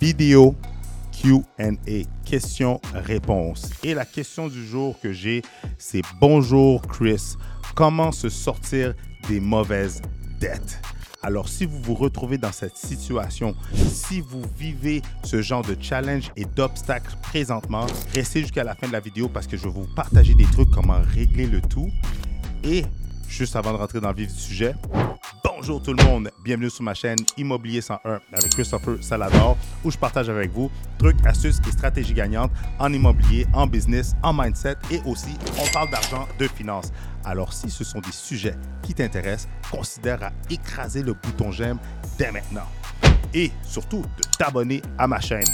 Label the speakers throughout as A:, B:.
A: vidéo QA, questions-réponses. Et la question du jour que j'ai, c'est Bonjour Chris, comment se sortir des mauvaises dettes? Alors, si vous vous retrouvez dans cette situation, si vous vivez ce genre de challenge et d'obstacles présentement, restez jusqu'à la fin de la vidéo parce que je vais vous partager des trucs, comment régler le tout. Et juste avant de rentrer dans le vif du sujet, Bonjour tout le monde, bienvenue sur ma chaîne Immobilier 101 avec Christopher Salador où je partage avec vous trucs, astuces et stratégies gagnantes en immobilier, en business, en mindset et aussi on parle d'argent, de finances. Alors si ce sont des sujets qui t'intéressent, considère à écraser le bouton j'aime dès maintenant et surtout de t'abonner à ma chaîne.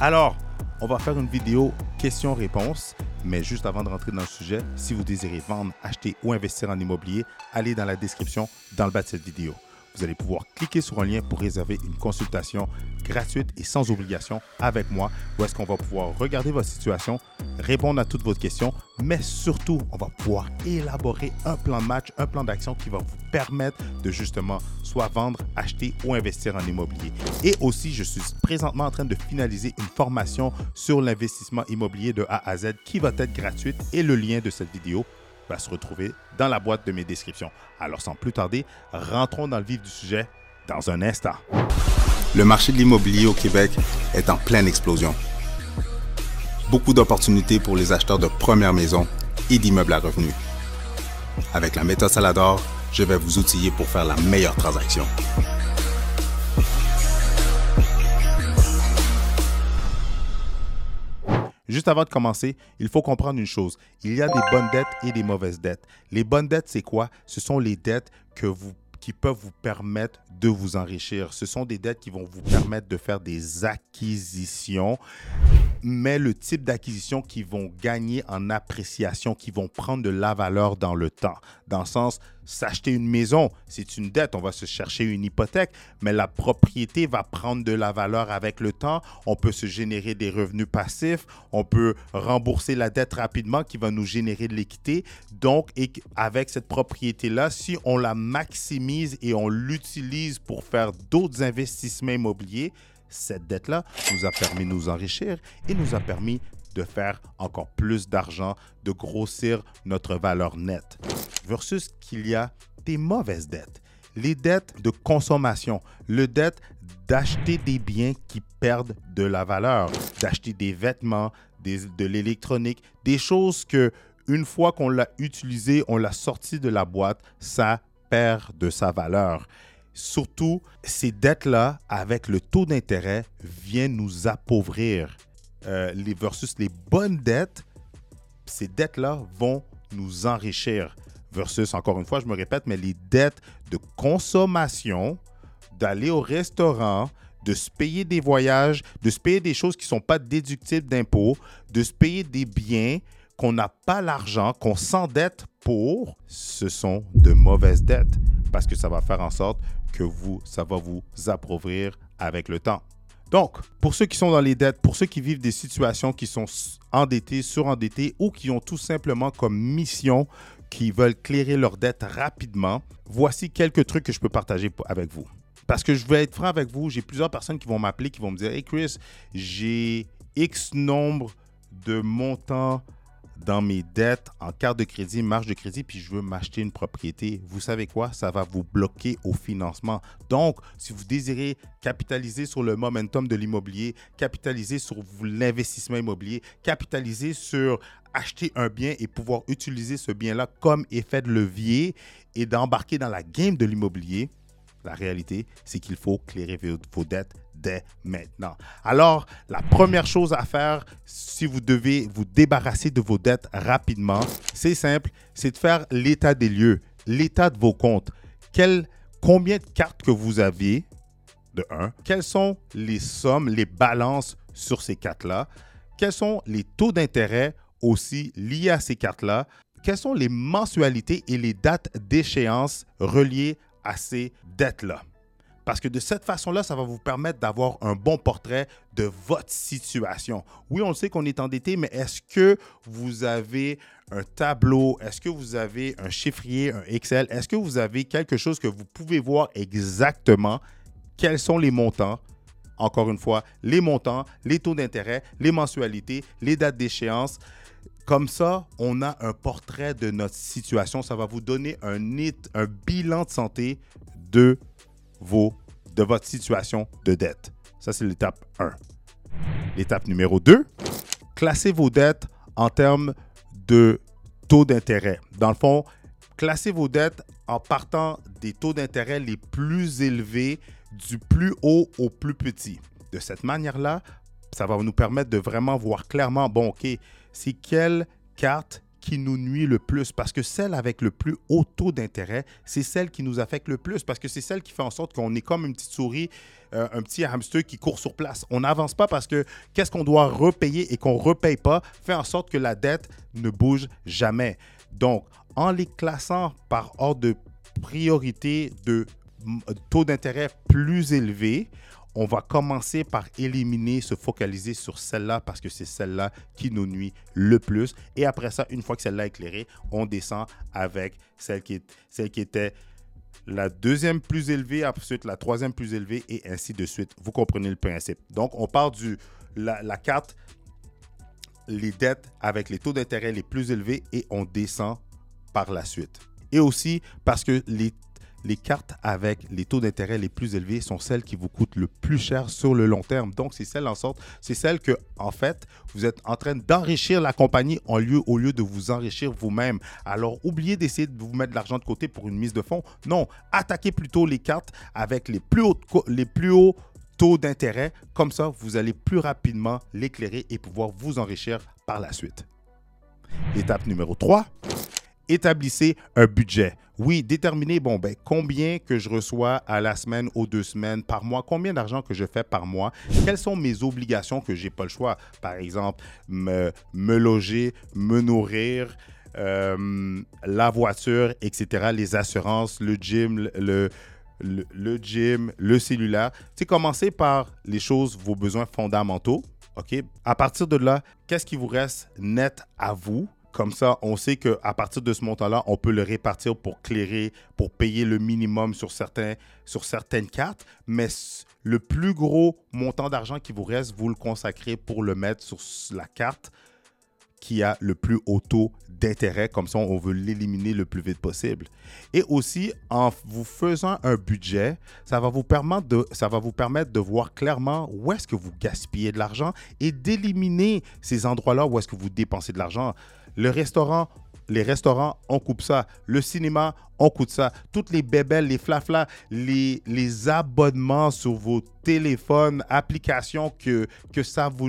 A: Alors, on va faire une vidéo questions-réponses mais juste avant de rentrer dans le sujet, si vous désirez vendre, acheter ou investir en immobilier, allez dans la description dans le bas de cette vidéo. Vous allez pouvoir cliquer sur un lien pour réserver une consultation gratuite et sans obligation avec moi, où est-ce qu'on va pouvoir regarder votre situation, répondre à toutes vos questions, mais surtout, on va pouvoir élaborer un plan de match, un plan d'action qui va vous permettre de justement soit vendre, acheter ou investir en immobilier. Et aussi, je suis présentement en train de finaliser une formation sur l'investissement immobilier de A à Z qui va être gratuite et le lien de cette vidéo se retrouver dans la boîte de mes descriptions. Alors sans plus tarder, rentrons dans le vif du sujet dans un instant.
B: Le marché de l'immobilier au Québec est en pleine explosion. Beaucoup d'opportunités pour les acheteurs de première maison et d'immeubles à revenus. Avec la méthode Salador, je vais vous outiller pour faire la meilleure transaction.
A: Juste avant de commencer, il faut comprendre une chose. Il y a des bonnes dettes et des mauvaises dettes. Les bonnes dettes, c'est quoi? Ce sont les dettes que vous qui peuvent vous permettre de vous enrichir. Ce sont des dettes qui vont vous permettre de faire des acquisitions mais le type d'acquisition qui vont gagner en appréciation, qui vont prendre de la valeur dans le temps. Dans le sens, s'acheter une maison, c'est une dette, on va se chercher une hypothèque, mais la propriété va prendre de la valeur avec le temps. On peut se générer des revenus passifs, on peut rembourser la dette rapidement qui va nous générer de l'équité. Donc, avec cette propriété-là, si on la maximise et on l'utilise pour faire d'autres investissements immobiliers, cette dette-là nous a permis de nous enrichir et nous a permis de faire encore plus d'argent, de grossir notre valeur nette. Versus qu'il y a des mauvaises dettes. Les dettes de consommation, le dette d'acheter des biens qui perdent de la valeur, d'acheter des vêtements, de l'électronique, des choses que une fois qu'on l'a utilisé, on l'a sorti de la boîte, ça perd de sa valeur. Surtout, ces dettes-là, avec le taux d'intérêt, viennent nous appauvrir. Euh, les versus les bonnes dettes, ces dettes-là vont nous enrichir. Versus, encore une fois, je me répète, mais les dettes de consommation, d'aller au restaurant, de se payer des voyages, de se payer des choses qui ne sont pas déductibles d'impôts, de se payer des biens qu'on n'a pas l'argent, qu'on s'endette pour, ce sont de mauvaises dettes parce que ça va faire en sorte que vous, ça va vous appauvrir avec le temps. Donc, pour ceux qui sont dans les dettes, pour ceux qui vivent des situations qui sont endettés, surendettés ou qui ont tout simplement comme mission qui veulent clairer leurs dettes rapidement, voici quelques trucs que je peux partager avec vous. Parce que je vais être franc avec vous, j'ai plusieurs personnes qui vont m'appeler, qui vont me dire Hey Chris, j'ai X nombre de montants dans mes dettes en carte de crédit, marge de crédit, puis je veux m'acheter une propriété, vous savez quoi? Ça va vous bloquer au financement. Donc, si vous désirez capitaliser sur le momentum de l'immobilier, capitaliser sur l'investissement immobilier, capitaliser sur acheter un bien et pouvoir utiliser ce bien-là comme effet de levier et d'embarquer dans la game de l'immobilier, la réalité, c'est qu'il faut clairer vos dettes dès maintenant. Alors, la première chose à faire si vous devez vous débarrasser de vos dettes rapidement, c'est simple, c'est de faire l'état des lieux, l'état de vos comptes. Combien de cartes que vous avez, de 1, quelles sont les sommes, les balances sur ces cartes-là, quels sont les taux d'intérêt aussi liés à ces cartes-là, quelles sont les mensualités et les dates d'échéance reliées à ces dettes-là. Parce que de cette façon-là, ça va vous permettre d'avoir un bon portrait de votre situation. Oui, on sait qu'on est endetté, mais est-ce que vous avez un tableau? Est-ce que vous avez un chiffrier, un Excel? Est-ce que vous avez quelque chose que vous pouvez voir exactement? Quels sont les montants? Encore une fois, les montants, les taux d'intérêt, les mensualités, les dates d'échéance. Comme ça, on a un portrait de notre situation. Ça va vous donner un, bilan de santé de, vos, de votre situation de dette. Ça, c'est l'étape 1. L'étape numéro 2, classez vos dettes en termes de taux d'intérêt. Dans le fond, classez vos dettes en partant des taux d'intérêt les plus élevés du plus haut au plus petit. De cette manière-là, ça va nous permettre de vraiment voir clairement, bon, OK, c'est quelle carte qui nous nuit le plus? Parce que celle avec le plus haut taux d'intérêt, c'est celle qui nous affecte le plus parce que c'est celle qui fait en sorte qu'on est comme une petite souris, euh, un petit hamster qui court sur place. On n'avance pas parce que qu'est-ce qu'on doit repayer et qu'on ne repaye pas fait en sorte que la dette ne bouge jamais. Donc, en les classant par ordre de priorité de taux d'intérêt plus élevé, on va commencer par éliminer, se focaliser sur celle-là parce que c'est celle-là qui nous nuit le plus. Et après ça, une fois que celle-là est éclairée, on descend avec celle qui, était la deuxième plus élevée, ensuite la troisième plus élevée et ainsi de suite. Vous comprenez le principe. Donc, on part du la, la carte, les dettes avec les taux d'intérêt les plus élevés et on descend par la suite. Et aussi parce que les les cartes avec les taux d'intérêt les plus élevés sont celles qui vous coûtent le plus cher sur le long terme. Donc, c'est celles en sorte, c'est celles que, en fait, vous êtes en train d'enrichir la compagnie au lieu de vous enrichir vous-même. Alors, oubliez d'essayer de vous mettre de l'argent de côté pour une mise de fonds. Non, attaquez plutôt les cartes avec les plus hauts, les plus hauts taux d'intérêt. Comme ça, vous allez plus rapidement l'éclairer et pouvoir vous enrichir par la suite. Étape numéro 3, établissez un budget. Oui, déterminez, bon, ben, combien que je reçois à la semaine, aux deux semaines, par mois, combien d'argent que je fais par mois, quelles sont mes obligations que j'ai pas le choix. Par exemple, me, me loger, me nourrir, euh, la voiture, etc., les assurances, le gym, le, gym, le cellulaire. C'est commencer par les choses, vos besoins fondamentaux. OK? À partir de là, qu'est-ce qui vous reste net à vous? Comme ça, on sait qu'à partir de ce montant-là, on peut le répartir pour clairer, pour payer le minimum sur, certains, sur certaines cartes. Mais le plus gros montant d'argent qui vous reste, vous le consacrez pour le mettre sur la carte qui a le plus haut taux d'intérêt. Comme ça, on veut l'éliminer le plus vite possible. Et aussi, en vous faisant un budget, ça va vous permettre de, ça va vous permettre de voir clairement où est-ce que vous gaspillez de l'argent et d'éliminer ces endroits-là où est-ce que vous dépensez de l'argent. Le restaurant, les restaurants, on coupe ça. Le cinéma, on coupe ça. Toutes les bébelles, les flaflas, les, les abonnements sur vos téléphones, applications que, que, ça vous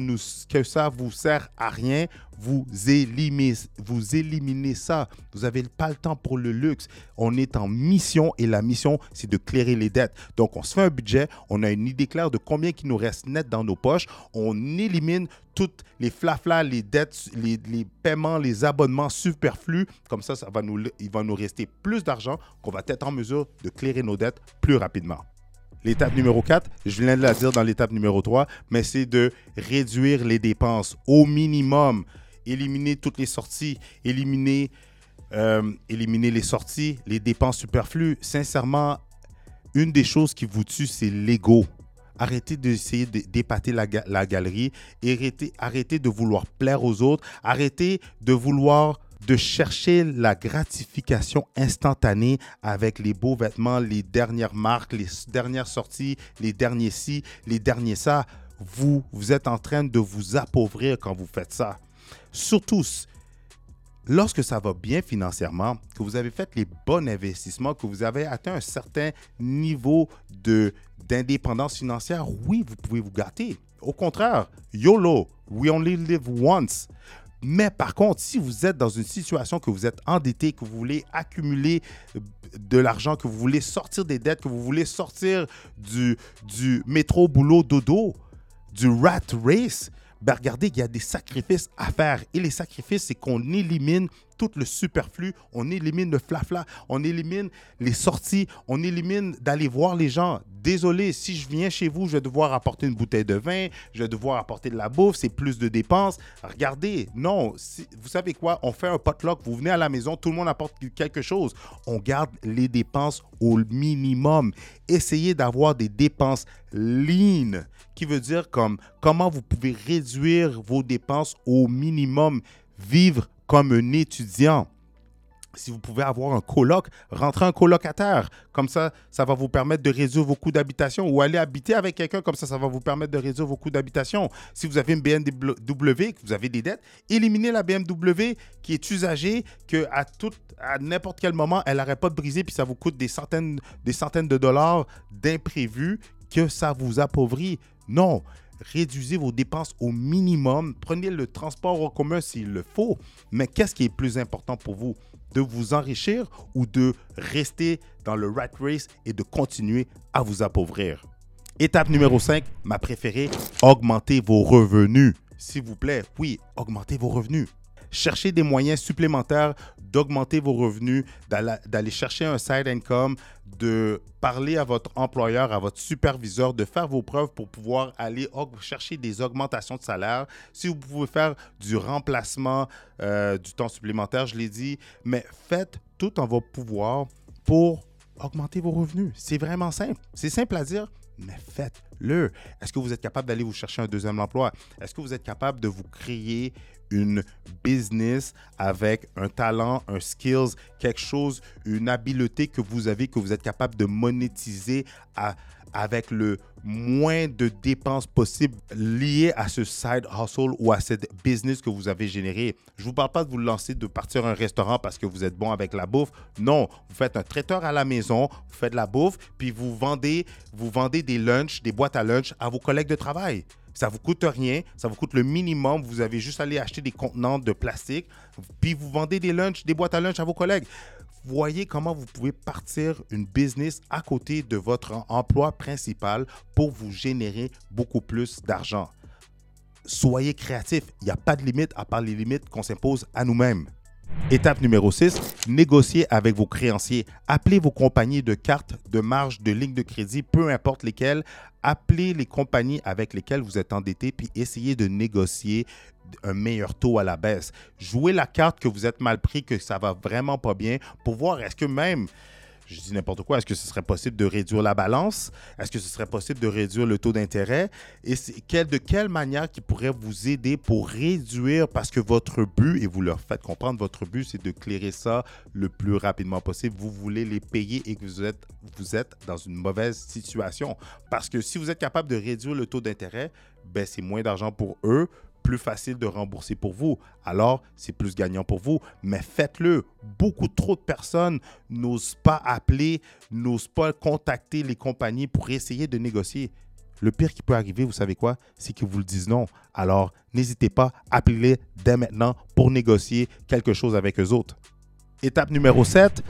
A: que ça vous sert à rien, vous éliminez, vous éliminez ça. Vous n'avez pas le temps pour le luxe. On est en mission et la mission, c'est de clairer les dettes. Donc, on se fait un budget, on a une idée claire de combien qui nous reste net dans nos poches. On élimine toutes les flaflas, les dettes, les, les, paiements, les abonnements superflus. Comme ça, ça va nous, il va nous rester plus d'argent qu'on va être en mesure de clairer nos dettes plus rapidement. L'étape numéro 4, je viens de la dire dans l'étape numéro 3, mais c'est de réduire les dépenses au minimum éliminer toutes les sorties, éliminer, euh, éliminer les sorties, les dépenses superflues. Sincèrement, une des choses qui vous tue, c'est l'ego. Arrêtez d'essayer d'épater la, galerie. Arrêtez de vouloir plaire aux autres. Arrêtez de vouloir de chercher la gratification instantanée avec les beaux vêtements, les dernières marques, les dernières sorties, les derniers ci, les derniers ça. Vous, vous êtes en train de vous appauvrir quand vous faites ça. Surtout, lorsque ça va bien financièrement, que vous avez fait les bons investissements, que vous avez atteint un certain niveau d'indépendance financière, oui, vous pouvez vous gâter. Au contraire, YOLO, we only live once. Mais par contre, si vous êtes dans une situation que vous êtes endetté, que vous voulez accumuler de l'argent, que vous voulez sortir des dettes, que vous voulez sortir du, du métro, boulot, dodo, du rat race, ben regardez, il y a des sacrifices à faire. Et les sacrifices, c'est qu'on élimine tout le superflu, on élimine le flafla, on élimine les sorties, on élimine d'aller voir les gens. Désolé, si je viens chez vous, je vais devoir apporter une bouteille de vin, je vais devoir apporter de la bouffe, c'est plus de dépenses. Regardez, non, vous savez quoi, on fait un potluck, vous venez à la maison, tout le monde apporte quelque chose. On garde les dépenses au minimum. Essayez d'avoir des dépenses lean, qui veut dire comme comment vous pouvez réduire vos dépenses au minimum, vivre comme un étudiant. Si vous pouvez avoir un coloc, rentrez un colocataire. Comme ça, ça va vous permettre de réduire vos coûts d'habitation ou aller habiter avec quelqu'un. Comme ça, ça va vous permettre de réduire vos coûts d'habitation. Si vous avez une BMW, que vous avez des dettes, éliminez la BMW qui est usagée, que à, tout, à n'importe quel moment, elle n'arrête pas de briser, puis ça vous coûte des centaines, des centaines de dollars d'imprévus, que ça vous appauvrit. Non, réduisez vos dépenses au minimum. Prenez le transport en commun s'il le faut. Mais qu'est-ce qui est plus important pour vous? De vous enrichir ou de rester dans le rat race et de continuer à vous appauvrir? Étape numéro 5, ma préférée, augmentez vos revenus. S'il vous plaît, oui, augmentez vos revenus. Cherchez des moyens supplémentaires d'augmenter vos revenus, d'aller chercher un side income, de parler à votre employeur, à votre superviseur, de faire vos preuves pour pouvoir aller chercher des augmentations de salaire. Si vous pouvez faire du remplacement euh, du temps supplémentaire, je l'ai dit, mais faites tout en votre pouvoir pour augmenter vos revenus. C'est vraiment simple. C'est simple à dire, mais faites-le. Est-ce que vous êtes capable d'aller vous chercher un deuxième emploi? Est-ce que vous êtes capable de vous créer une business avec un talent, un skills, quelque chose, une habileté que vous avez, que vous êtes capable de monétiser avec le moins de dépenses possibles liées à ce side hustle ou à cette business que vous avez généré. Je ne vous parle pas de vous lancer, de partir à un restaurant parce que vous êtes bon avec la bouffe. Non, vous faites un traiteur à la maison, vous faites de la bouffe, puis vous vendez, vous vendez des lunchs, des boîtes à lunch à vos collègues de travail. Ça vous coûte rien, ça vous coûte le minimum. Vous avez juste à aller acheter des contenants de plastique, puis vous vendez des lunchs, des boîtes à lunch à vos collègues. Voyez comment vous pouvez partir une business à côté de votre emploi principal pour vous générer beaucoup plus d'argent. Soyez créatif. Il n'y a pas de limite à part les limites qu'on s'impose à nous-mêmes. Étape numéro 6, négocier avec vos créanciers. Appelez vos compagnies de cartes, de marge, de lignes de crédit, peu importe lesquelles. Appelez les compagnies avec lesquelles vous êtes endetté, puis essayez de négocier un meilleur taux à la baisse. Jouez la carte que vous êtes mal pris, que ça va vraiment pas bien, pour voir est-ce que même je dis n'importe quoi, est-ce que ce serait possible de réduire la balance? Est-ce que ce serait possible de réduire le taux d'intérêt? Et de quelle manière qui pourrait vous aider pour réduire, parce que votre but, et vous leur faites comprendre, votre but, c'est de clairer ça le plus rapidement possible. Vous voulez les payer et que vous êtes, dans une mauvaise situation. Parce que si vous êtes capable de réduire le taux d'intérêt, ben c'est moins d'argent pour eux, plus facile de rembourser pour vous. Alors, c'est plus gagnant pour vous. Mais faites-le. Beaucoup trop de personnes n'osent pas appeler, n'osent pas contacter les compagnies pour essayer de négocier. Le pire qui peut arriver, vous savez quoi? C'est qu'ils vous le disent non. Alors, n'hésitez pas, appelez-les dès maintenant pour négocier quelque chose avec eux autres. Étape numéro 7,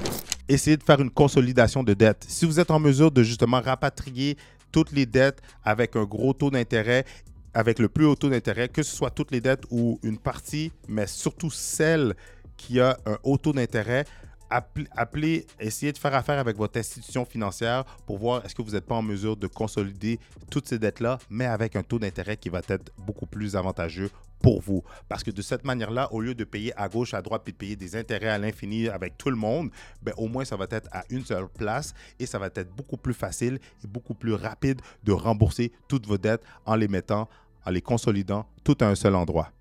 A: essayez de faire une consolidation de dettes. Si vous êtes en mesure de justement rapatrier toutes les dettes avec un gros taux d'intérêt avec le plus haut taux d'intérêt, que ce soit toutes les dettes ou une partie, mais surtout celle qui a un haut taux d'intérêt, appelez, essayez de faire affaire avec votre institution financière pour voir est-ce que vous n'êtes pas en mesure de consolider toutes ces dettes-là, mais avec un taux d'intérêt qui va être beaucoup plus avantageux pour vous. Parce que de cette manière-là, au lieu de payer à gauche, à droite, puis de payer des intérêts à l'infini avec tout le monde, ben, au moins ça va être à une seule place et ça va être beaucoup plus facile et beaucoup plus rapide de rembourser toutes vos dettes en les mettant en les consolidant tout à un seul endroit.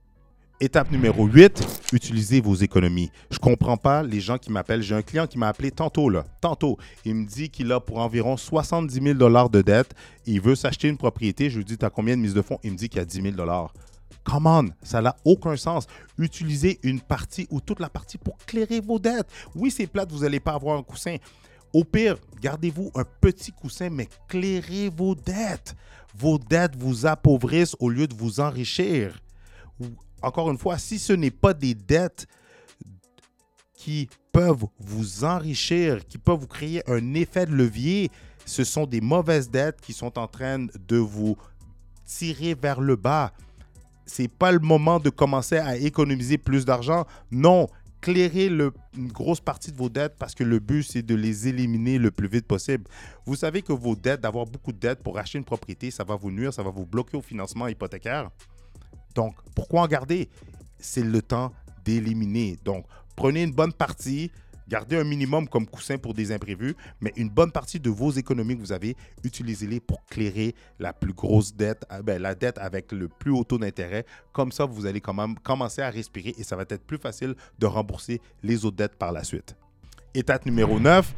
A: Étape numéro 8, utilisez vos économies. Je ne comprends pas les gens qui m'appellent. J'ai un client qui m'a appelé tantôt, tantôt. Il me dit qu'il a pour environ 70 000 de dette. Il veut s'acheter une propriété. Je lui dis, tu as combien de mise de fonds? Il me dit qu'il y a 10 000 Come on, ça n'a aucun sens. Utilisez une partie ou toute la partie pour clairer vos dettes. Oui, c'est plate, vous n'allez pas avoir un coussin. Au pire, gardez-vous un petit coussin, mais clairez vos dettes. Vos dettes vous appauvrissent au lieu de vous enrichir. Encore une fois, si ce n'est pas des dettes qui peuvent vous enrichir, qui peuvent vous créer un effet de levier, ce sont des mauvaises dettes qui sont en train de vous tirer vers le bas. C'est pas le moment de commencer à économiser plus d'argent. Non, clairez le, une grosse partie de vos dettes parce que le but, c'est de les éliminer le plus vite possible. Vous savez que vos dettes, d'avoir beaucoup de dettes pour acheter une propriété, ça va vous nuire, ça va vous bloquer au financement hypothécaire. Donc, pourquoi en garder? C'est le temps d'éliminer. Donc, prenez une bonne partie, Gardez un minimum comme coussin pour des imprévus, mais une bonne partie de vos économies que vous avez, utilisez-les pour clairer la plus grosse dette, euh, ben, la dette avec le plus haut taux d'intérêt. Comme ça, vous allez quand même commencer à respirer et ça va être plus facile de rembourser les autres dettes par la suite. Étape numéro 9,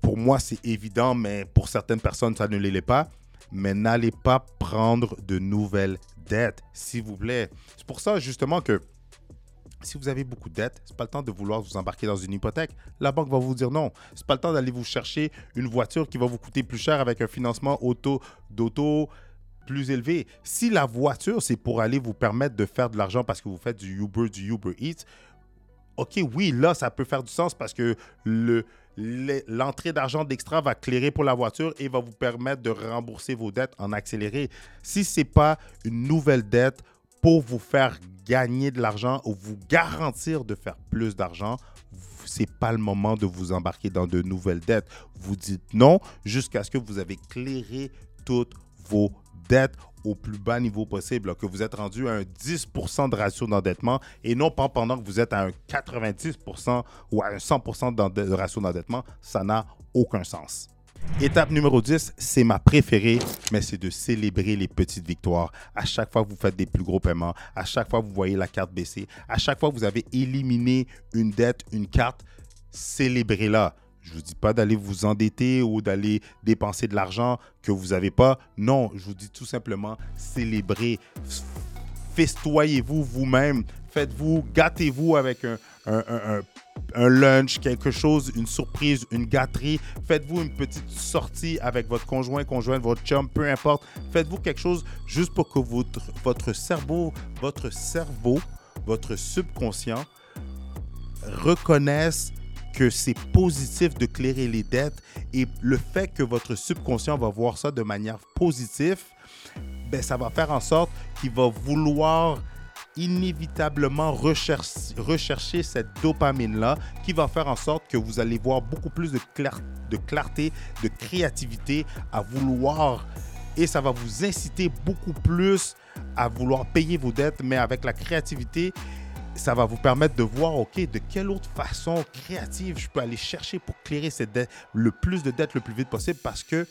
A: pour moi c'est évident, mais pour certaines personnes ça ne l'est pas, mais n'allez pas prendre de nouvelles dettes, s'il vous plaît. C'est pour ça justement que si vous avez beaucoup de dettes, c'est pas le temps de vouloir vous embarquer dans une hypothèque. La banque va vous dire non. C'est pas le temps d'aller vous chercher une voiture qui va vous coûter plus cher avec un financement auto d'auto plus élevé. Si la voiture, c'est pour aller vous permettre de faire de l'argent parce que vous faites du Uber, du Uber Eats, OK, oui, là, ça peut faire du sens parce que le, l'entrée d'argent d'extra va clairer pour la voiture et va vous permettre de rembourser vos dettes en accéléré. Si ce n'est pas une nouvelle dette pour vous faire gagner de l'argent ou vous garantir de faire plus d'argent, c'est pas le moment de vous embarquer dans de nouvelles dettes. Vous dites non jusqu'à ce que vous avez clairé toutes vos dettes au plus bas niveau possible, que vous êtes rendu à un 10% de ratio d'endettement et non pas pendant que vous êtes à un 90% ou à un 100% de ratio d'endettement. Ça n'a aucun sens. Étape numéro 10, c'est ma préférée, mais c'est de célébrer les petites victoires. À chaque fois que vous faites des plus gros paiements, à chaque fois que vous voyez la carte baisser, à chaque fois que vous avez éliminé une dette, une carte, célébrez-la. Je ne vous dis pas d'aller vous endetter ou d'aller dépenser de l'argent que vous n'avez pas. Non, je vous dis tout simplement célébrez. Festoyez-vous vous-même. Faites-vous, gâtez-vous avec un, un, un, un lunch, quelque chose, une surprise, une gâterie. Faites-vous une petite sortie avec votre conjoint, conjointe, votre chum, peu importe. Faites-vous quelque chose juste pour que votre, votre cerveau, votre cerveau, votre subconscient reconnaisse que c'est positif de clairer les dettes et le fait que votre subconscient va voir ça de manière positive, ben ça va faire en sorte qu'il va vouloir inévitablement rechercher, cette dopamine-là qui va faire en sorte que vous allez voir beaucoup plus de, de clarté, de créativité à vouloir et ça va vous inciter beaucoup plus à vouloir payer vos dettes, mais avec la créativité, ça va vous permettre de voir, OK, de quelle autre façon créative je peux aller chercher pour clairer cette dette, le plus de dettes le plus vite possible parce que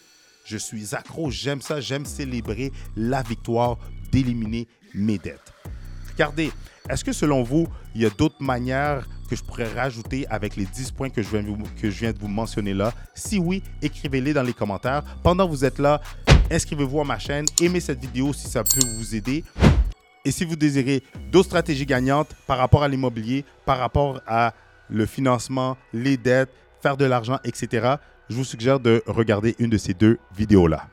A: je suis accro, j'aime ça, j'aime célébrer la victoire d'éliminer mes dettes. Regardez, est-ce que selon vous, il y a d'autres manières que je pourrais rajouter avec les 10 points que je viens, de vous mentionner là? Si oui, écrivez-les dans les commentaires. Pendant que vous êtes là, inscrivez-vous à ma chaîne, aimez cette vidéo si ça peut vous aider. Et si vous désirez d'autres stratégies gagnantes par rapport à l'immobilier, par rapport à le financement, les dettes, faire de l'argent, etc., je vous suggère de regarder une de ces deux vidéos-là.